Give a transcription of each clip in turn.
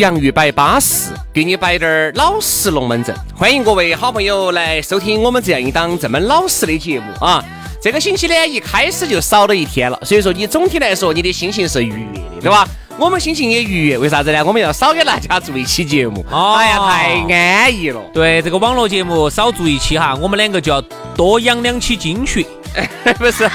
洋芋摆巴适，给你摆点儿老实龙门阵。欢迎各位好朋友来收听我们这样一档这么老实的节目啊！这个星期呢，一开始就少了一天了，所以说你总体来说你的心情是愉悦的，对吧？我们心情也愉悦，为啥子呢？我们要少给大家做一期节目，哎呀，太安逸了。对这个网络节目少做一期哈，我们两个就要多养两期精血，不是。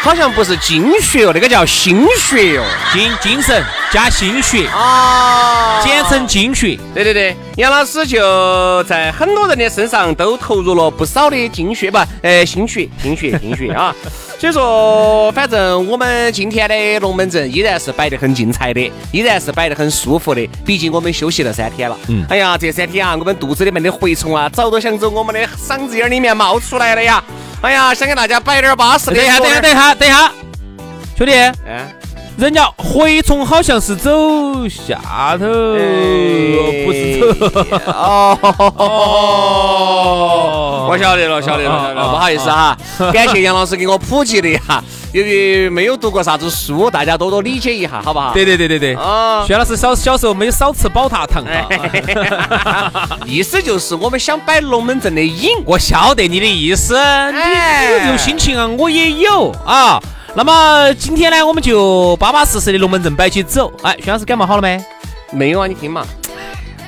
好像不是精血哦，那个叫心血哦，精精神加心血啊，简称精血。对对对，杨老师就在很多人的身上都投入了不少的精血吧，呃，心血、心血、心血啊。所以说，反正我们今天的龙门阵依然是摆得很精彩的，依然是摆得很舒服的。毕竟我们休息了三天了。嗯。哎呀，这三天啊，我们肚子里面的蛔虫啊，早都想从我们的嗓子眼里面冒出来了呀。哎呀，想给大家摆点巴适的。等一下，等一下，等一下，等一下，兄弟，哎，人家蛔虫好像是走下头，不是走。哦，我晓得了，晓得了，晓得了。不好意思哈，感谢杨老师给我普及的哈。由于没有读过啥子书，大家多多理解一下，好不好？对对对对对。啊，薛老师小小时候没有少吃宝塔糖。意思就是我们想摆龙门阵的瘾，我晓得你的意思。你有这种心情啊，我也有啊。那么今天呢，我们就巴巴适适的龙门阵摆起走。哎，徐老师感冒好了没？没有啊，你听嘛。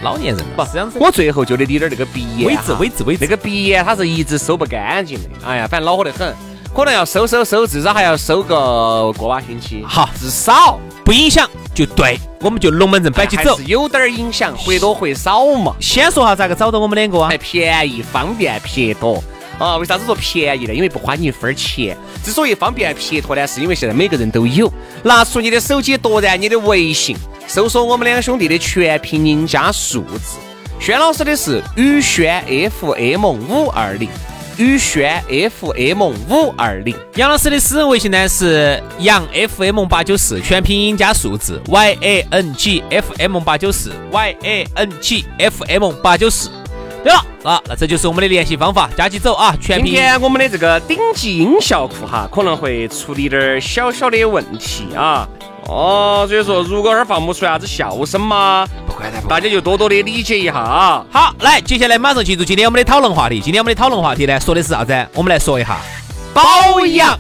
老年人不这样子。我最后就得理点那个鼻炎。微治微治微治。那个鼻炎它是一直收不干净的。哎呀，反正恼火得很。可能要收收收，至少还要收个个把星期。好，至少不影响就对，我们就龙门阵摆起走。有点影响，或多或少嘛。先说下咋个找到我们两个啊？还便宜、方便、撇脱啊？为啥子说便宜呢？因为不花你一分钱。之所以方便撇脱呢，是因为现在每个人都有。拿出你的手机，夺然你的微信，搜索我们两兄弟的全拼音加数字。轩老师的是宇轩 FM 五二零。宇轩 FM 五二零，杨老师的私人微信呢是杨 FM 八九四，全拼音加数字 Y A N G F M 八九四 Y A N G F M 八九四。对了啊，那这就是我们的联系方法，加起走啊！全今天我们的这个顶级音效库哈，可能会出一点小小的问题啊。哦，所以说，如果这儿放不出啥子笑声嘛，不管它，大家就多多的理解一下啊。好，来，接下来马上进入今天我们的讨论话题。今天我们的讨论话题呢，说的是啥子？我们来说一下保养。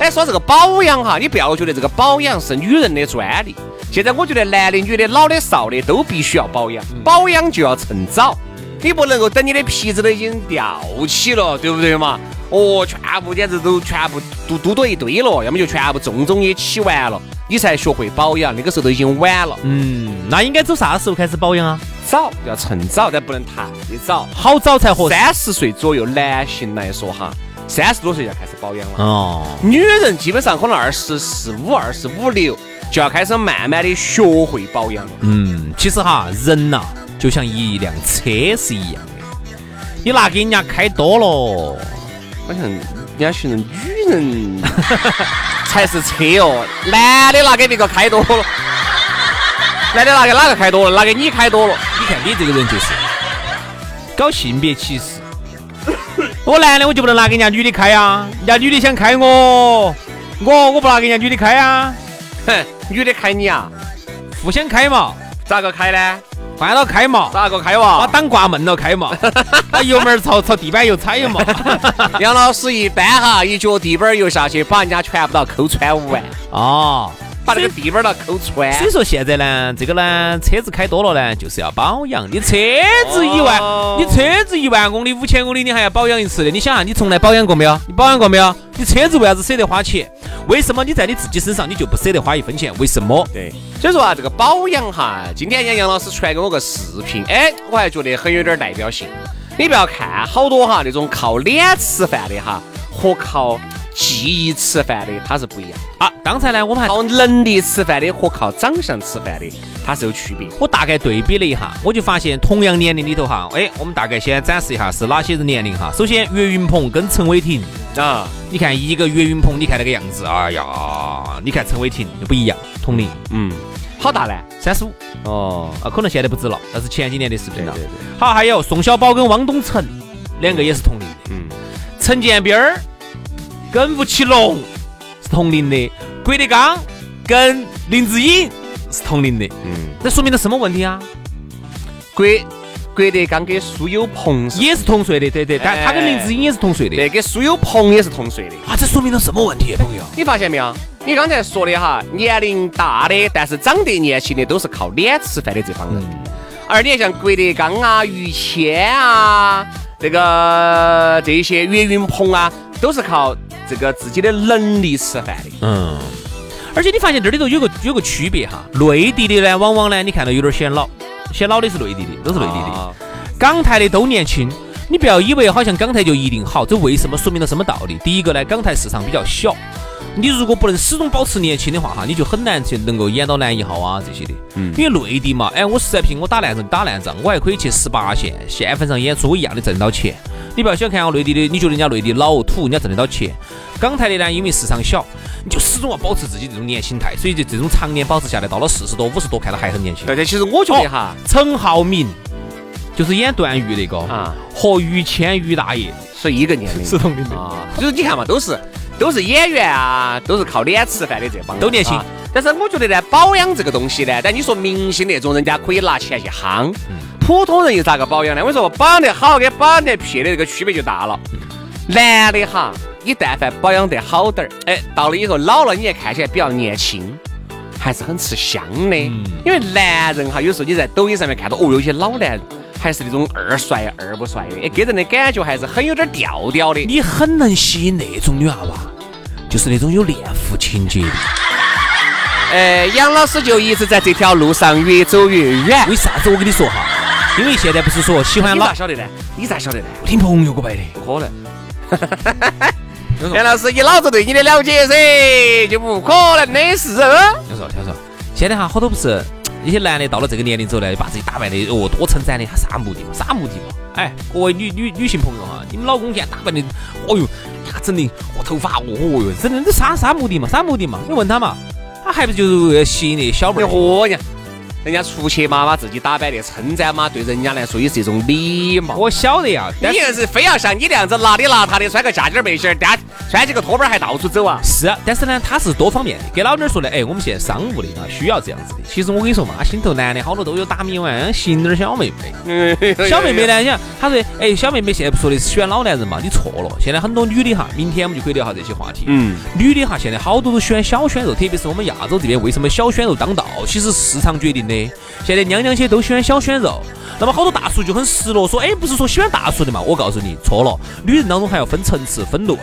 哎，说这个保养哈，你不要觉得这个保养是女人的专利。现在我觉得男的、女的、老的、少的都必须要保养，保养就要趁早。你不能够等你的皮子都已经掉起了，对不对嘛？哦，全部简直都全部嘟嘟到一堆了，要么就全部重重也起完了，你才学会保养，那个时候都已经晚了。嗯，那应该走啥时候开始保养啊？早，要趁早，但不能太早，好早才合适。三十岁左右，男性来说哈，三十多岁就要开始保养了。哦，女人基本上可能二十四五、二十五六就要开始慢慢的学会保养了。嗯，其实哈，人呐，就像一辆车是一样的，你拿给人家开多了。好像人家形容女人 才是车哦，男的拿给别个开多了，男的拿给哪个开多了？拿给你开多了。你看你这个人就是搞性别歧视。我男的我就不能拿给人家女的开呀？人家女的想开我，我我不拿给人家女的开呀？哼，女的开你啊？互相开嘛？咋个开呢？换了开嘛，咋个开把哇？档挂闷了开嘛，把油门儿朝朝地板油踩嘛。杨老师一搬哈，一脚地板油下去，把人家全部都抠穿五万，哦，把那个地板都抠穿。所以说现在呢，这个呢，车子开多了呢，就是要保养。你车子一万，哦你车子一万公里、五千公里，你还要保养一次的。你想啊，你从来保养过没有？你保养过没有？你车子为啥子舍得花钱？为什么你在你自己身上你就不舍得花一分钱？为什么？对，所以说啊，这个保养哈，今天人家杨老师传给我个视频，哎，我还觉得很有点代表性。你不要看好多哈那种靠脸吃饭的哈，和靠记忆吃饭的它是不一样。啊，刚才呢，我们还靠能力吃饭的和靠长相吃饭的它是有区别。我大概对比了一下，我就发现同样年龄里头哈，哎，我们大概先展示一下是哪些人年龄哈。首先，岳云鹏跟陈伟霆，啊，你看一个岳云鹏，你看那个样子，哎呀，你看陈伟霆就不一样，同龄嗯，好大呢？三十五哦，啊，可能现在不止了，那是前几年的视频了对对。对，好，还有宋小宝跟汪东城两个也是同龄的，嗯，陈建斌儿跟吴奇隆是同龄的，郭德纲跟林志颖是同龄的，嗯，这说明了什么问题啊？郭郭德纲跟苏有朋，也是同岁的，对对，但他跟林志颖也是同岁的。对，跟苏有朋也是同岁的。啊，这说明了什么问题，朋友？你发现没有？你刚才说的哈，年龄大的，但是长得年轻的，都是靠脸吃饭的这帮人。而你像郭德纲啊、于谦啊，这个这些岳云鹏啊，都是靠这个自己的能力吃饭的。嗯，而且你发现这里头有个有个区别哈，内地的呢，往往呢，你看到有点显老，显老的是内地的，都是内地的。啊港台的都年轻，你不要以为好像港台就一定好，这为什么说明了什么道理？第一个呢，港台市场比较小，你如果不能始终保持年轻的话哈，你就很难去能够演到男一号啊这些的。嗯，因为内地嘛，哎，我实在不行，我打烂仗打烂仗，我还可以去十八线县份上演出，我一样的挣到钱。你不要小看我内地的，你觉得人家内地老土，人家挣得到钱。港台的呢，因为市场小，你就始终要保持自己这种年轻态，所以就这种常年保持下来，到了四十多、五十多，看到还很年轻。对对，其实我觉得哈，陈浩民就是演段誉那个啊，和于谦于大爷是一个年龄是同龄的。啊，就是你看嘛，都是都是演员啊，都是靠脸吃饭的这帮都年轻啊但是我觉得呢，保养这个东西呢，但你说明星那种，人家可以拿钱去夯，普通人又咋个保养呢？我说保养得好跟保养得撇的这个区别就大了。男的哈，你但凡保养得好点儿，哎，到了以后老了，你也看起来比较年轻。还是很吃香的，因为男人哈，有时候你在抖音上面看到，哦，有些老男人还是那种二帅二不帅的，哎，给人的感觉还是很有点调调的。你很能吸引那种女娃娃，就是那种有恋父情节的。哎，杨老师就一直在这条路上越走越远。为啥子？我跟你说哈，因为现在不是说喜欢老你咋晓得呢？你咋晓得呢？我听朋友给我摆的。不可能。杨老师，以老子对你的了解噻，就不可能的事。听说听说，现在哈好多不是 一些男的到了这个年龄之后呢，把自己打扮的哦多称赞的，他啥目的嘛？啥目的嘛？哎，各位女女女性朋友哈，你们老公现在打扮的，哦哟，呀整的我头发哦哟，整的这啥啥目的嘛？啥目的嘛？你问他嘛，他还不就是为了吸引那小妹儿？哦呀！人家出去嘛，把自己打扮的称赞嘛，对人家来说也是一种礼貌。我晓得呀，你硬是非要像你那样子邋里邋遢的，穿个夹脚背心儿，单穿几个拖板儿还到处走啊？是啊，但是呢，他是多方面的，给老娘说的，哎，我们现在商务的啊，需要这样子的。其实我跟你说嘛，心头男的好多都有打米碗，吸引点儿小妹妹。小妹妹呢，你看，她说，哎，小妹妹现在不说的是喜欢老男人嘛？你错了，现在很多女的哈，明天我们就可以聊下这些话题。嗯，女的哈，现在好多都喜欢小鲜肉，特别是我们亚洲这边，为什么小鲜肉当道？其实市场决定的。现在娘娘些都喜欢小鲜肉，那么好多大叔就很失落，说，哎，不是说喜欢大叔的嘛？我告诉你，错了，女人当中还要分层次、分类。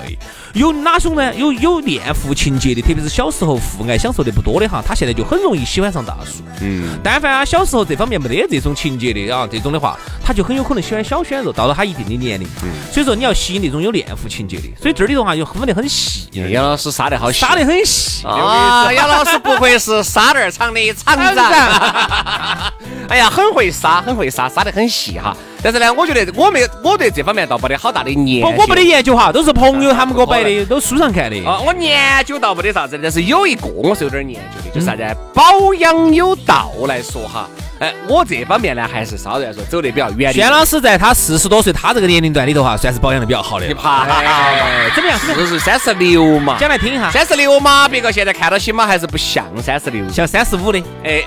有哪种呢？有有恋父情节的，特别是小时候父爱享受的不多的哈，他现在就很容易喜欢上大叔。嗯，但凡啊小时候这方面没得这种情节的啊，这种的话，他就很有可能喜欢小鲜肉，到了他一定的年龄。所以说你要吸引那种有恋父情节的，所以这里头哈就分得很细，杨老师杀得好细，杀得很细。啊！杨老师不愧是沙袋儿厂的 厂长。哎呀，很会杀，很会杀，杀得很细哈。但是呢，我觉得我没，我对这方面倒没得好大的研究。我我没得研究哈，都是朋友他们给我摆的，都书上看的。啊，我研究倒没得啥子，但是有一个我是有点研究的，就是啥子保养有道来说哈。哎，我这方面呢还是稍微来说走得比较远的。轩老师在他四十多岁，他这个年龄段里头哈，算是保养的比较好的你。怕哎怎么样？四十三十六嘛？讲来听一下，三十六嘛，别个现在看到起码还是不像三十六。像三十五的，哎，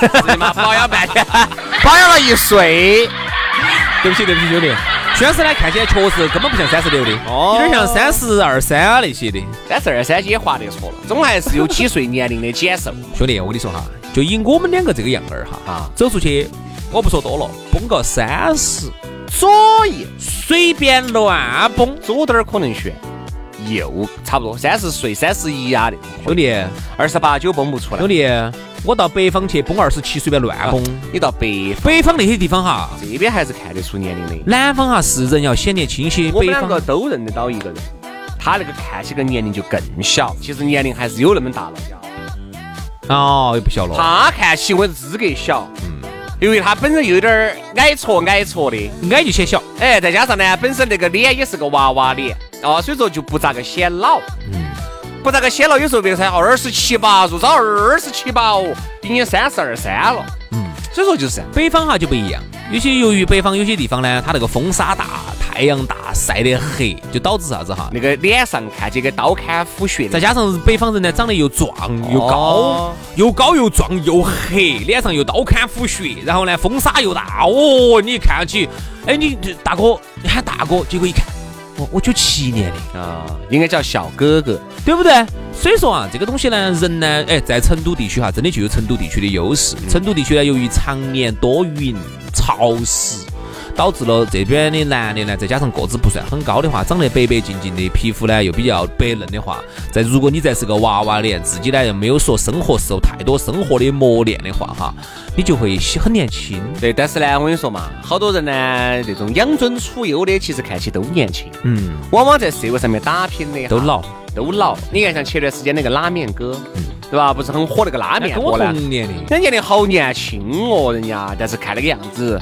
是嘛？保养半天，保养了一岁。对不起对不起兄弟，徐老师呢看起来确实根本不像三十六的，哦有点像三十二三啊那些的。三十二三也划得错了，总还是有几岁年龄的减寿。兄弟，我跟你说哈，就以我们两个这个样儿哈，啊走出去，我不说多了，崩个三十，左右随便乱崩。左点儿可能悬，右差不多三十岁、三十一啊的，兄弟，二十八九崩不出来兄。弟，我到北方去崩二十七，随便乱崩。你到北方北方那些地方哈，这边还是看得出年龄的。南方哈是人要显年轻些，我们北方两个都认得到一个人，他那个看起个年龄就更小，其实年龄还是有那么大了。哦也不小了。他看起我资格小，嗯，因为他本身又有点儿矮矬矮矬的，矮就显小，哎，再加上呢，本身那个脸也是个娃娃脸，哦，所以说就不咋个显老，嗯，不咋个显了。有时候别个才二十七八，入招二十七八哦，已经三十二三了，嗯，所以说就是北方哈就不一样。有些由于北方有些地方呢，它那个风沙大，太阳大，晒得黑，就导致啥子哈？那个脸上看起跟刀砍斧削，再加上北方人呢，长得又壮又高，哦又高又壮又黑，脸上又刀砍斧削，然后呢风沙又大，哦，你看上去，哎，你这大哥，你喊大哥，结果一看，哦，我九七年的，啊，应该叫小哥哥，对不对？所以说啊，这个东西呢，人呢，哎，在成都地区哈，真的就有成都地区的优势。成都地区呢，由于常年多云潮湿。导致了这边的男的呢，再加上个子不算很高的话，长得白白净净的，皮肤呢又比较白嫩的话，再如果你再是个娃娃脸，自己呢又没有说生活受太多生活的磨练的话，哈，你就会很年轻。对，但是呢，我跟你说嘛，好多人呢，这种养尊处优的，其实看起都年轻，嗯，往往在社会上面打拼的哈都老，都老。你看像前段时间那个拉面哥，对吧？不是很火那个拉面哥呢？同年的。人家年龄好年轻哦，人家，但是看那个样子，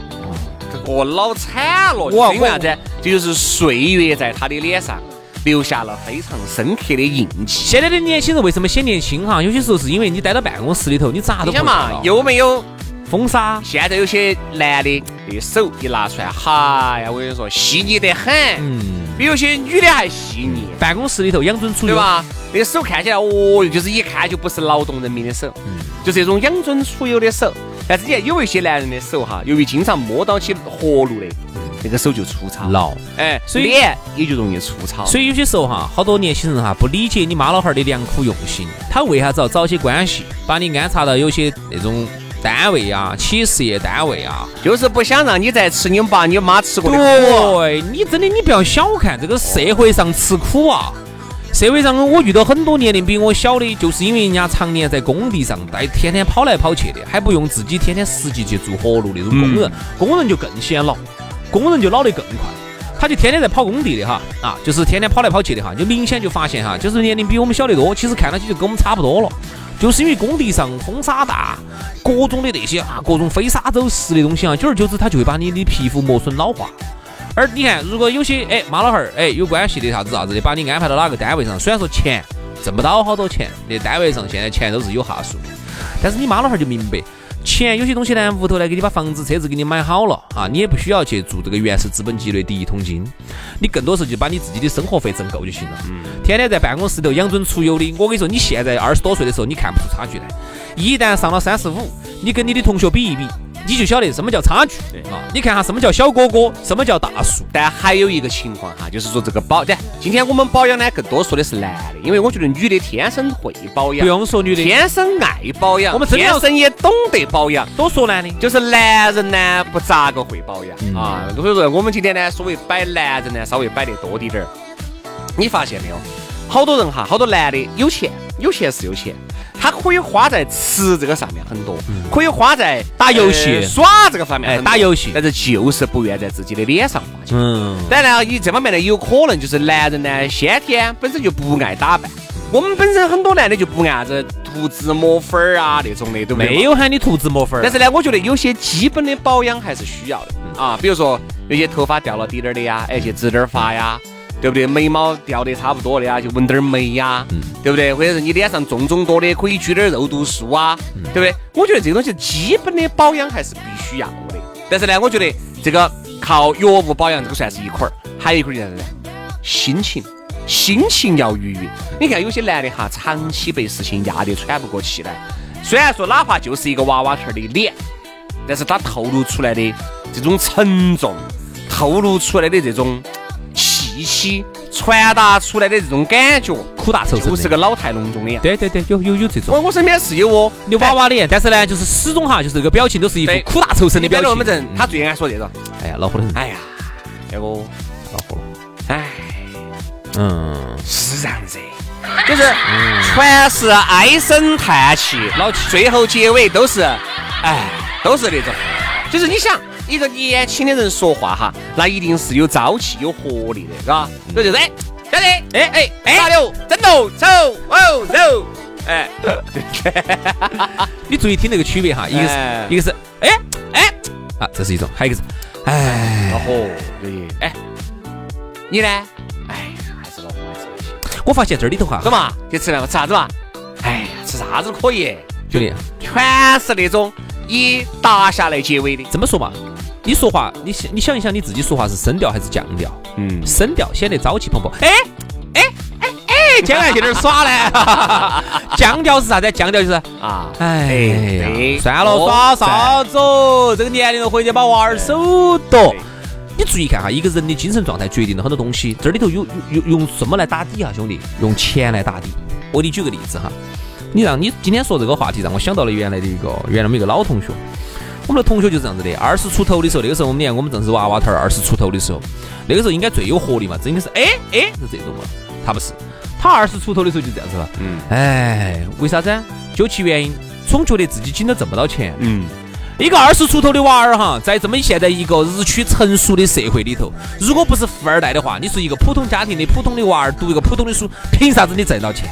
哦，老惨了。我因为啥子？这就是岁月在他的脸上留下了非常深刻的印记。现在的年轻人为什么显年轻哈？有些时候是因为你待到办公室里头，你咋都不你想嘛知道，有没有？风沙，现在有些男的，那手一拿出来，哈呀，我跟你说，细腻得很，嗯，比有些女的还细腻。办公室里头养尊处优，对？吧？那手看起来，哦，就是一看就不是劳动人民的手，就是这种养尊处优的手。但是你看，有一些男人的手哈，由于经常摸到起活路的，那个手就粗糙，老。哎，所以脸也就容易粗糙。所以有些时候哈，好多年轻人哈不理解你妈老汉儿的良苦用心，他为啥子要找些关系，把你安插到有些那种单位啊、企事业单位啊？就是不想让你再吃你爸你妈吃过的苦。对你真的你不要小看这个社会上吃苦啊。社会上我遇到很多年龄比我小的，就是因为人家常年在工地上待，天天跑来跑去的，还不用自己天天实际去做活路那种工人，工人就更显老，工人就老得更快。他就天天在跑工地的哈，啊，就是天天跑来跑去的哈，就明显就发现哈，就是年龄比我们小得多，其实看上去就跟我们差不多了，就是因为工地上风沙大，各种的那些啊，各种飞沙走石的东西啊，久而久之它就会把你的皮肤磨损老化。而你看，如果有些哎妈老汉儿哎有关系的啥子啥子的，把你安排到哪个单位上，虽然说钱挣不到好多钱，那单位上现在钱都是有下数的，但是你妈老汉儿就明白。钱有些东西呢，屋头呢给你把房子、车子给你买好了啊，你也不需要去做这个原始资本积累第一桶金，你更多时候就把你自己的生活费挣够就行了。天天在办公室头养尊处优的，我跟你说，你现在二十多岁的时候，你看不出差距来，一旦上了三十五，你跟你的同学比一比，你就晓得什么叫差距啊！你看哈，什么叫小哥哥，什么叫大叔。但还有一个情况哈，就是说这个保，对，今天我们保养呢，更多说的是男的，因为我觉得女的天生会保养，不用说女的，天生爱保养，我们天生也懂得保养。多说男的。就是男人呢，不咋个会保养、嗯啊，所以说我们今天呢，所谓摆男人呢，稍微摆得多滴点儿。你发现没有？好多人哈，好多男的有钱，有钱是有钱，他可以花在吃这个上面很多，可以花在嗯打游戏呃耍这个方面哎打游戏但是就是不愿在自己的脸上花钱。嗯，当然了，以这方面呢，有可能就是男人呢，先天本身就不爱打扮。我们本身很多男的就不爱啥子涂脂抹粉儿啊那种的，对不对？没有喊你涂脂抹粉儿，但是呢，我觉得有些基本的保养还是需要的啊，比如说有些头发掉了滴点儿的呀，哎，去植点儿发呀，对不对？眉毛掉得差不多的啊，就纹点儿眉呀，对不对？或者是你脸上重肿多的，可以取点儿肉毒素啊，对不对？我觉得这个东西基本的保养还是必须要的。但是呢，我觉得这个靠药物保养这个算是一块儿，还有一块儿就是啥子呢？心情。心情要愉悦，你看有些男的哈，长期被事情压得喘不过气来，虽然说哪怕就是一个娃娃头儿的脸，但是他透露出来的这种沉重，透露出来的这种气息，传达出来的这种感觉，苦大仇深的，就是个老态龙钟的样。对对对，有有有这我种。我身边是有哦，牛娃娃脸，但是呢，就是始终哈，就是这个表情都是一副苦大仇深的表情。我们正，他最爱说这种，哎呀，恼火的很，哎呀，那个，恼火了。哎，嗯，是这样子，就是全是唉声叹气，老气最后结尾都是，哎，都是那种，就是你想一个年轻的人说话哈，那一定是有朝气、有活力的，是吧？这就是哎，小弟，哎哎哎，哪流，真喽，走，哦走，哎，你注意听那个区别哈，一个哎是一个是哎哎啊，这是一种，还有一个是哎，哦，对，哎，你呢？哎，还是老婆，还是。我发现这里头哈走，嘛，去吃饭嘛，吃啥子嘛？哎呀，吃啥子可以？兄弟，全是那种以打下来结尾的。这么说嘛，你说话，你想你想一想，你自己说话是升调还是降调？嗯，升调显得朝气蓬勃。哎哎哎哎，将来去哪儿耍呢？降调是啥子？降调就是，啊，哎呀，算了，哦耍啥子哦？这个年龄了，回去把娃儿守到。你注意看哈，一个人的精神状态决定了很多东西。这里头有有有用什么来打底哈，兄弟？用钱来打底。我给你举个例子哈，你让你今天说这个话题，让我想到了原来的一个原来我们一个老同学。我们的同学就是这样子的，二十出头的时候，那个时候我们连我们正是娃娃头儿，二十出头的时候，那个时候应该最有活力嘛，这应该是哎哎是这种嘛，他不是，他二十出头的时候就这样子了，嗯哎，为啥子啊？究其原因，总觉得自己紧都挣不到钱。嗯，一个二十出头的娃儿哈，在这么现在一个日趋成熟的社会里头，如果不是富二代的话，你是一个普通家庭的普通的娃儿读一个普通的书，凭啥子你挣到钱？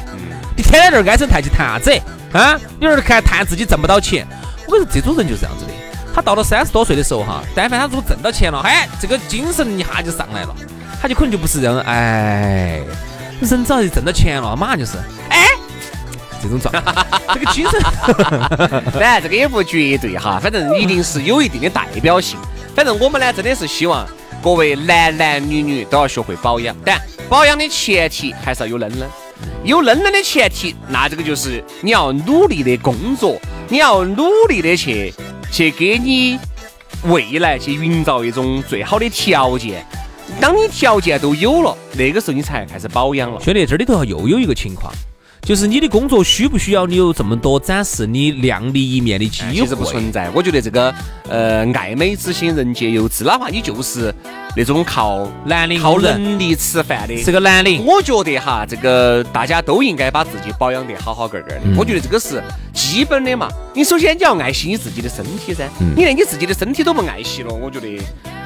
你天天在这儿唉声叹气谈啥子？啊？你在这儿看叹自己挣不到钱？我跟你说，这种人就是这样子的。他到了三十多岁的时候哈，但凡他如果挣到钱了，哎，这个精神一下就上来了，他就可能就不是这样，哎，人只要是挣到钱了，马上就是，哎，这种状态，这个精神。当然这个也不绝对哈，反正一定是有一定的代表性。反正我们呢，真的是希望各位男男女女都要学会保养，但保养的前提还是要有嫩嫩。有嫩嫩的前提，那这个就是你要努力的工作，你要努力的去去给你未来去营造一种最好的条件。当你条件都有了，那个时候你才开始保养了。兄弟，这里头又有一个情况，就是你的工作需不需要你有这么多展示你靓丽一面的机会？哎其实不存在。我觉得这个呃，爱美之心，人皆有之。哪怕你就是那种靠男的靠能力吃饭的，是个男的，我觉得哈，这个大家都应该把自己保养得好好个个的。嗯我觉得这个是基本的嘛。你首先你要爱惜你自己的身体噻，嗯你连你自己的身体都不爱惜了，我觉得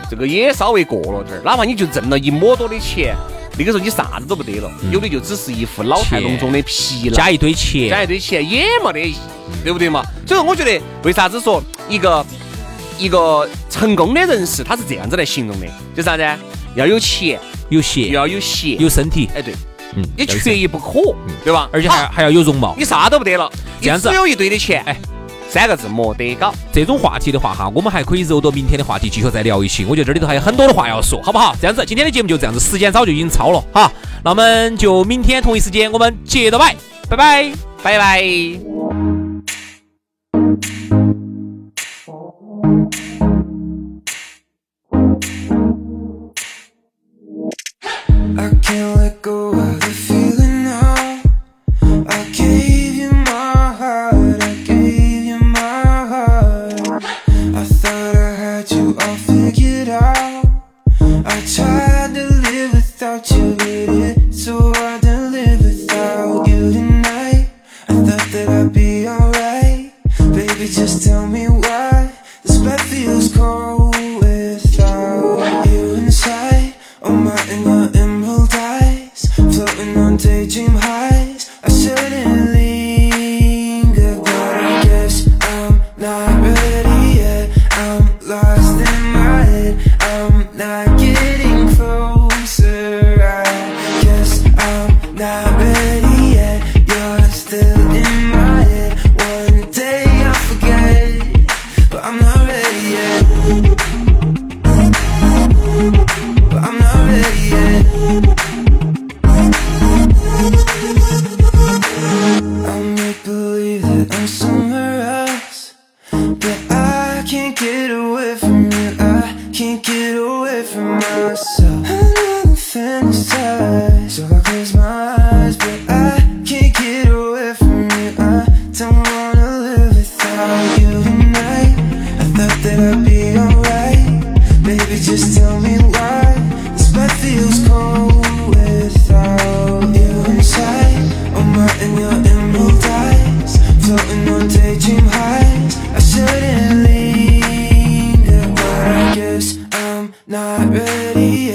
这个也稍微过了点儿。哪怕你就挣了一么多的钱，那个时候你啥子都不得了，有的就只是一副老态龙钟的皮囊。加一堆钱，加一堆钱也没得意义，对不对嘛？所以说，我觉得为啥子说一个一个成功的人士，他是这样子来形容的，就啥子？要有钱，有鞋，要有鞋，有身体，哎对，嗯，你缺一不可，对吧？而且还好还要有容貌。你啥都不得了，这样子你只有一堆的钱，哎，三个字莫得搞。这种话题的话哈，我们还可以揉到明天的话题继续再聊一期。我觉得这里头还有很多的话要说，好不好？这样子，今天的节目就这样子，时间早就已经超了哈。那我们就明天同一时间我们接着摆，拜拜。拜拜。Baby, just tell me why this bed feels cold without you inside. Oh my, your emerald eyes floating on daydream highs. Not ready